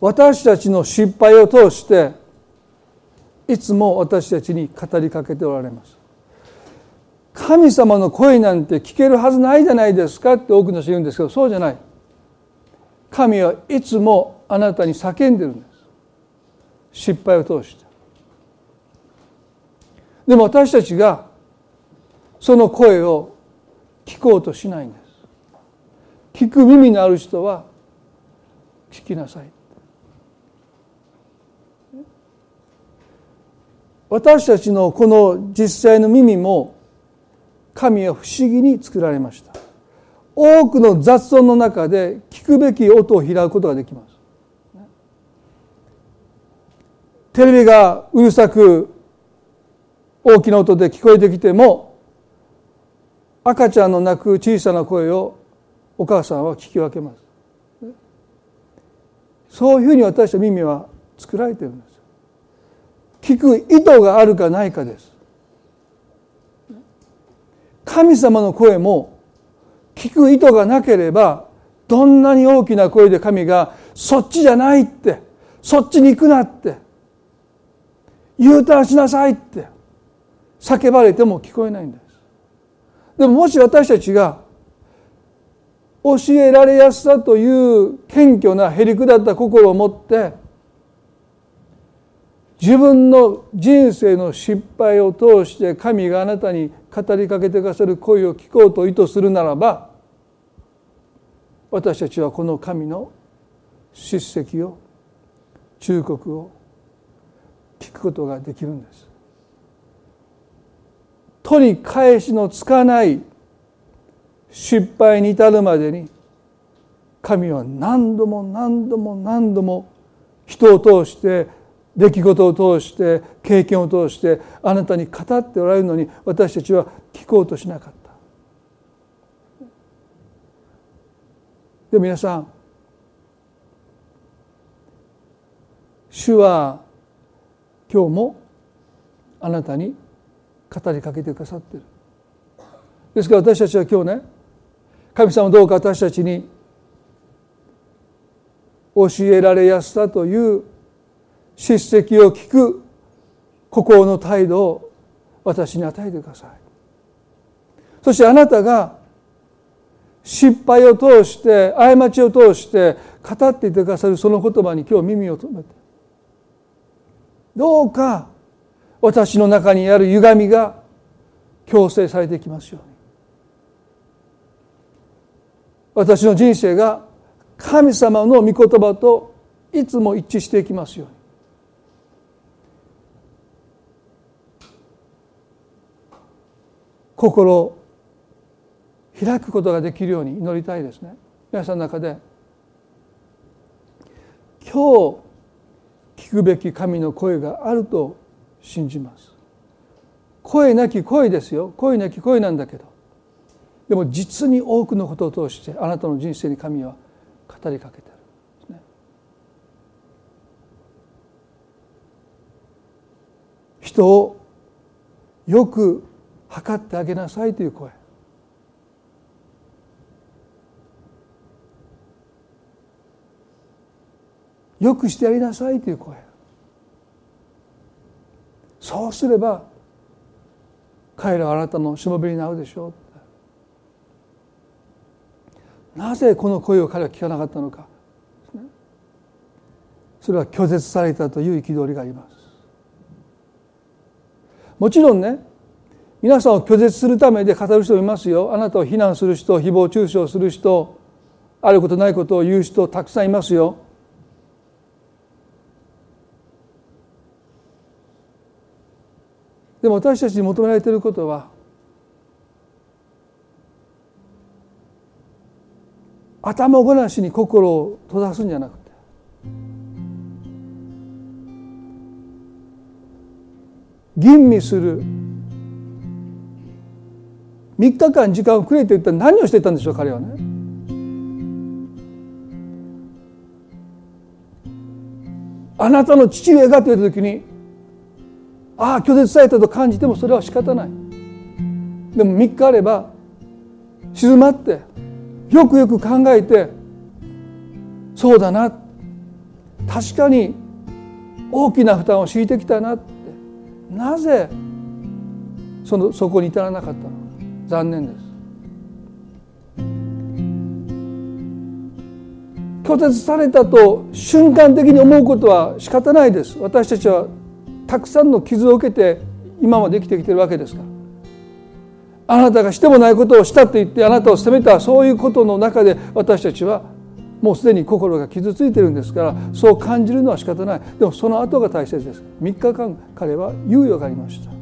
Speaker 1: 私たちの失敗を通していつも私たちに語りかけておられます。神様の声なんて聞けるはずないじゃないですかって多くの人言うんですけどそうじゃない。神はいつもあなたに叫んでるんです。失敗を通して。でも私たちがその声を聞こうとしないんです。聞く耳のある人は聞きなさい。私たちのこの実際の耳も神は不思議に作られました。多くの雑音の中で聞くべき音を開くことができます。テレビがうるさく大きな音で聞こえてきても赤ちゃんの泣く小さな声をお母さんは聞き分けます。そういうふうに私の耳は作られてるんです。聞く意図があるかないかです。神様の声も聞く意図がなければどんなに大きな声で神がそっちじゃないってそっちに行くなって U ターンしなさいって叫ばれても聞こえないんです。でももし私たちが教えられやすさという謙虚なへりくだった心を持って自分の人生の失敗を通して神があなたに語りかけてくださる声を聞こうと意図するならば私たちはこの神の叱責を忠告を聞くことができるんです。取り返しのつかない失敗に至るまでに神は何度も何度も何度も人を通して出来事を通して経験を通してあなたに語っておられるのに私たちは聞こうとしなかった。で皆さん主は今日もあなたに語りかけてくださってる。ですから私たちは今日ね神様どうか私たちに教えられやすさという叱責を聞く心の態度を私に与えてください。そしてあなたが失敗を通して過ちを通して語っていてくださるその言葉に今日耳を留めてどうか私の中にある歪みが強制されていきますように。私の人生が神様の御言葉といつも一致していきますように。心を開くことができるように祈りたいですね。皆さんの中で今日聞くべき神の声があると信じます。声なき声ですよ。声なき声なんだけど。でも実に多くのことを通してあなたの人生に神は語りかけてる、ね、人をよく測ってあげなさいという声。よくしてやりなさいという声。そうすれば彼らはあなたのしもべになるでしょう。なぜこの声を彼は聞かなかったのか。それは拒絶されたという憤りがあります。もちろんね皆さんを拒絶するためで語る人もいますよ。あなたを非難する人誹謗中傷する人あることないことを言う人たくさんいますよ。でも私たちに求められていることは頭ごなしに心を閉ざすんじゃなくて吟味する3日間時間をくれて言ったら何をしていたんでしょう彼はね。あなたの父上がと言った時にああ拒絶されたと感じてもそれは仕方ない。でも3日あれば静まってよくよく考えてそうだな。確かに大きな負担を強いてきたなって。なぜそのそこに至らなかったの残念です。拒絶されたと瞬間的に思うことは仕方ないです。私たちはたくさんの傷を受けて今まで生きてきてるわけですから。あなたがしてもないことをしたと言ってあなたを責めたそういうことの中で私たちはもうすでに心が傷ついてるんですからそう感じるのは仕方ない。でもその後が大切です。3日間彼は猶予がありました。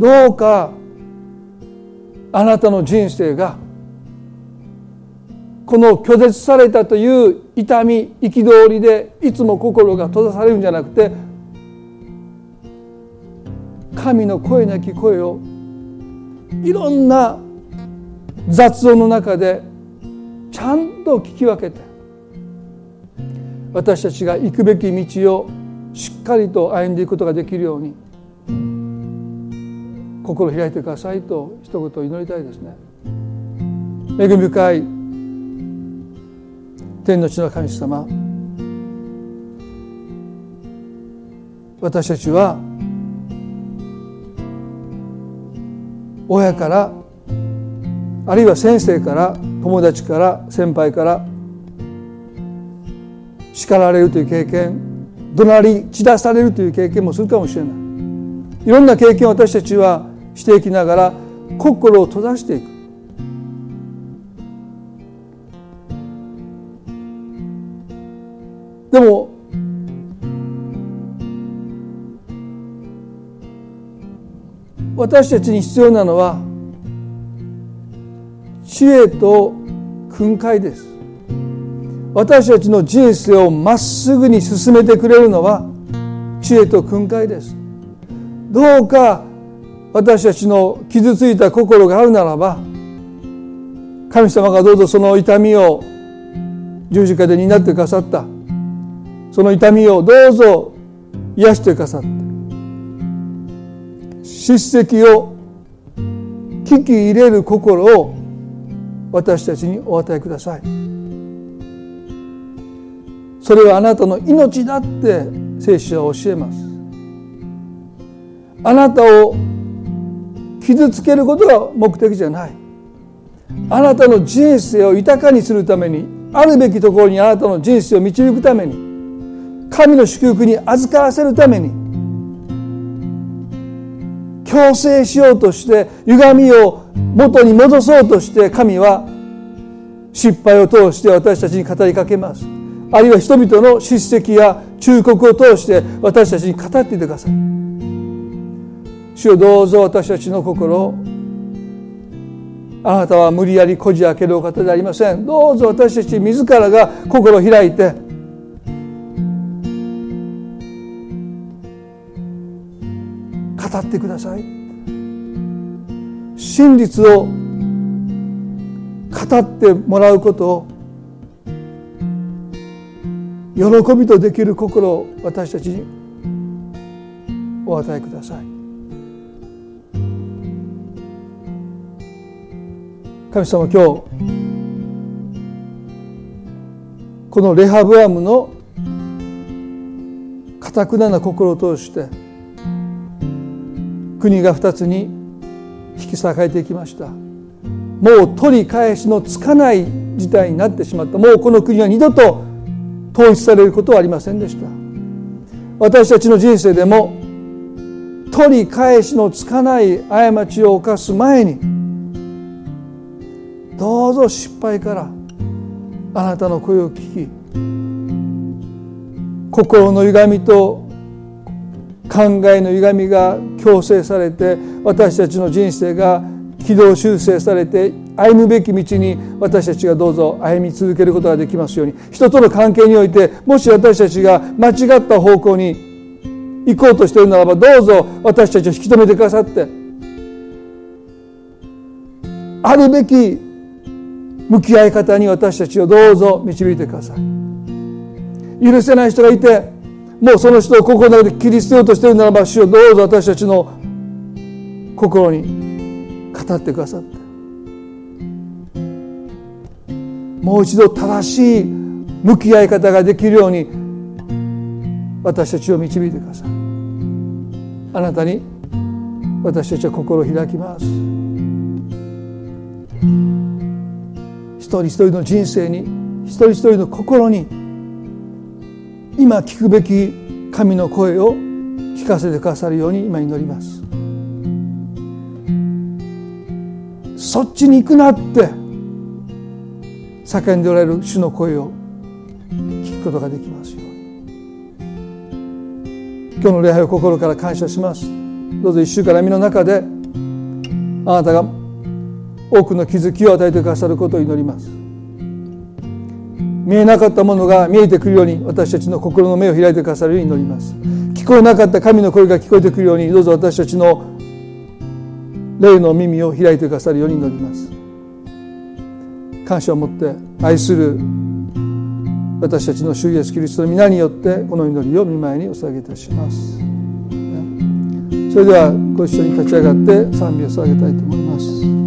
Speaker 1: どうかあなたの人生がこの拒絶されたという痛み憤りでいつも心が閉ざされるんじゃなくて神の声なき声をいろんな雑音の中でちゃんと聞き分けて私たちが行くべき道をしっかりと歩んでいくことができるように心を開いてくださいと一言祈りたいですね。恵み深い天の地の神様私たちは親からあるいは先生から友達から先輩から叱られるという経験怒鳴り散らされるという経験もするかもしれない。いろんな経験を私たちはしていきながら心を閉ざしていく。でも私たちに必要なのは知恵と訓戒です。私たちの人生をまっすぐに進めてくれるのは知恵と訓戒です。どうか私たちの傷ついた心があるならば神様がどうぞその痛みを十字架で担ってくださった。その痛みをどうぞ癒してくださって叱責を聞き入れる心を私たちにお与えください。それはあなたの命だって聖書は教えます。あなたを傷つけることが目的じゃない。あなたの人生を豊かにするためにあるべきところにあなたの人生を導くために神の祝福に預からせるために強制しようとして歪みを元に戻そうとして神は失敗を通して私たちに語りかけます。あるいは人々の叱責や忠告を通して私たちに語っていてください。主よどうぞ私たちの心あなたは無理やりこじ開けるお方でありません。どうぞ私たち自らが心を開いて。語ってください。真実を語ってもらうことを。喜びとできる心を私たちにお与えください。神様今日このレハブアムのかたくなな心を通して国が二つに引き裂かれていきました。もう取り返しのつかない事態になってしまった。もうこの国は二度と統一されることはありませんでした。私たちの人生でも取り返しのつかない過ちを犯す前にどうぞ失敗からあなたの声を聞き心の歪みと考えの歪みが強制されて私たちの人生が軌道修正されて歩むべき道に私たちがどうぞ歩み続けることができますように。人との関係においてもし私たちが間違った方向に行こうとしているならばどうぞ私たちを引き止めてくださってあるべき向き合い方に私たちをどうぞ導いてください。許せない人がいてもうその人を心の中で切り捨てようとしているならば主をどうぞ私たちの心に語ってくださって。もう一度正しい向き合い方ができるように私たちを導いてください。あなたに私たちは心を開きます。人一人の人生に一人一人の心に今聞くべき神の声を聞かせてくださるように今祈ります。そっちに行くなって叫んでおられる主の声を聞くことができますように。今日の礼拝を心から感謝します。どうぞ一週間身の中であなたが多くの気づきを与えてくださることを祈ります。見えなかったものが見えてくるように私たちの心の目を開いてくださるように祈ります。聞こえなかった神の声が聞こえてくるようにどうぞ私たちの霊の耳を開いてくださるように祈ります。感謝を持って愛する私たちの主イエスキリストの皆によってこの祈りを見舞いにお捧げいたします。それではご一緒に立ち上がって賛美を捧げたいと思います。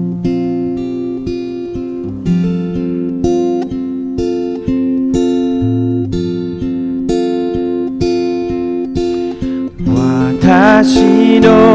Speaker 2: 私の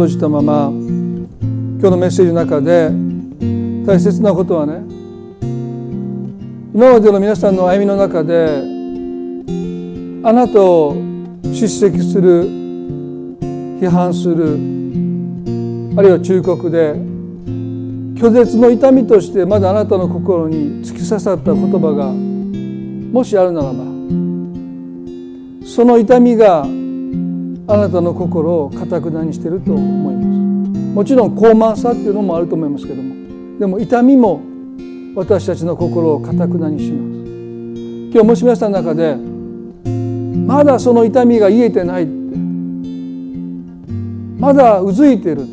Speaker 1: 閉じたまま今日のメッセージの中で大切なことはね今までの皆さんの歩みの中であなたを叱責する批判するあるいは忠告で拒絶の痛みとしてまだあなたの心に突き刺さった言葉がもしあるならばその痛みがあなたの心をかたくなにしてると思いますもちろん高慢さっていうのもあると思います。けどもでも痛みも私たちの心をかたくなにします。今日もしました中でまだその痛みが癒えてないって。まだうずいてる。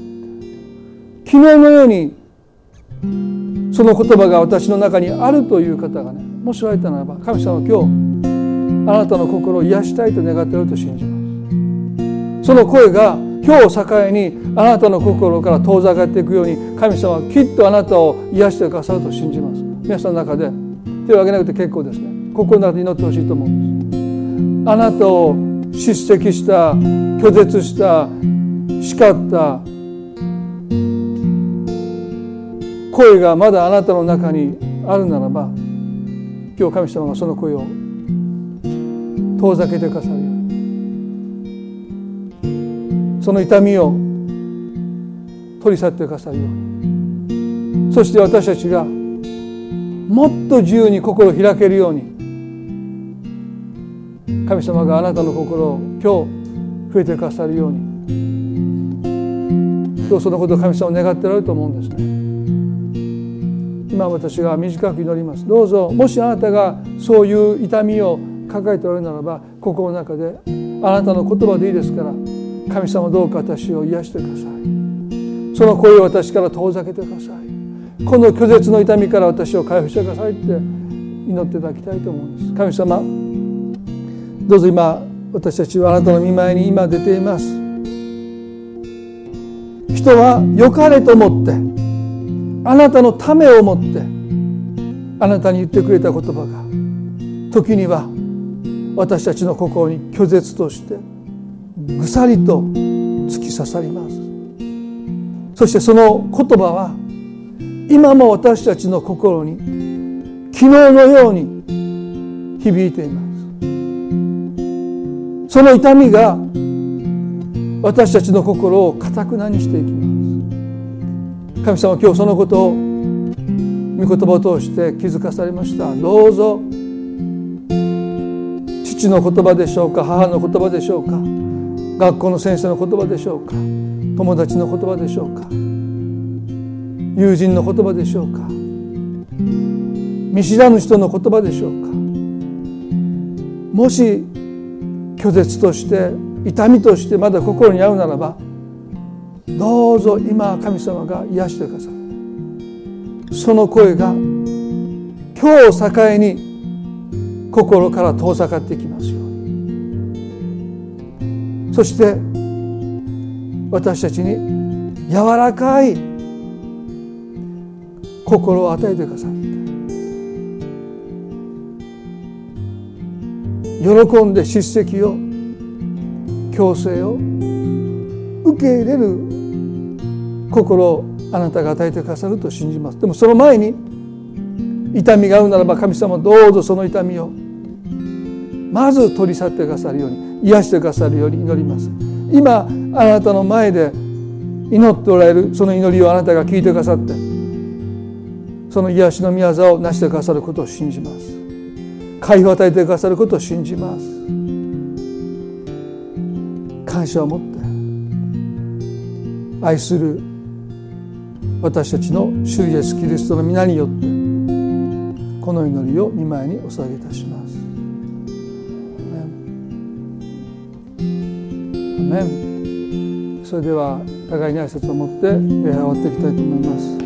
Speaker 1: 昨日のようにその言葉が私の中にあるという方がねもし言われたならば神様は今日あなたの心を癒したいと願っていると信じます。その声が今日を境にあなたの心から遠ざかっていくように神様はきっとあなたを癒してくださると信じます。皆さんの中で手を挙げなくて結構ですね。心の中で祈ってほしいと思うんですあなたを叱責した拒絶した叱った声がまだあなたの中にあるならば今日神様がその声を遠ざけてくださるその痛みを取り去ってくださるように。そして私たちがもっと自由に心を開けるように神様があなたの心を今日増えてくださるように。今日そのことを神様を願っておられると思うんですね。今私が短く祈ります。どうぞもしあなたがそういう痛みを抱えておられるならば心の中であなたの言葉でいいですから神様どうか私を癒してください。その声を私から遠ざけてください。この拒絶の痛みから私を回復してくださいって祈っていただきたいと思うんです。神様どうぞ今私たちはあなたの見舞いに今出ています。人は良かれと思ってあなたのためをもってあなたに言ってくれた言葉が時には私たちの心に拒絶としてぐさりと突き刺さります。そしてその言葉は今も私たちの心に昨日のように響いています。その痛みが私たちの心をかたくなにしていきます。神様今日そのことを御言葉を通して気づかされました。どうぞ。父の言葉でしょうか母の言葉でしょうか。学校の先生の言葉でしょうか？友達の言葉でしょうか？友人の言葉でしょうか？見知らぬ人の言葉でしょうか？もし拒絶として痛みとしてまだ心に合うならばどうぞ今神様が癒してください。その声が今日を境に心から遠ざかってきますよそして私たちに柔らかい心を与えてくださって喜んで叱責を強制を受け入れる心をあなたが与えてくださると信じます。でもその前に痛みが合うならば神様どうぞその痛みをまず取り去ってくださるように癒してくださるように祈ります。今あなたの前で祈っておられるその祈りをあなたが聞いてくださってその癒しの宮沢を成してくださることを信じます。解放を与えてくださることを信じます。感謝を持って愛する私たちの主イエスキリストの皆によってこの祈りを見舞いにお捧げいたします。メンそれでは互いに挨拶を持って礼拝を終わっていきたいと思います。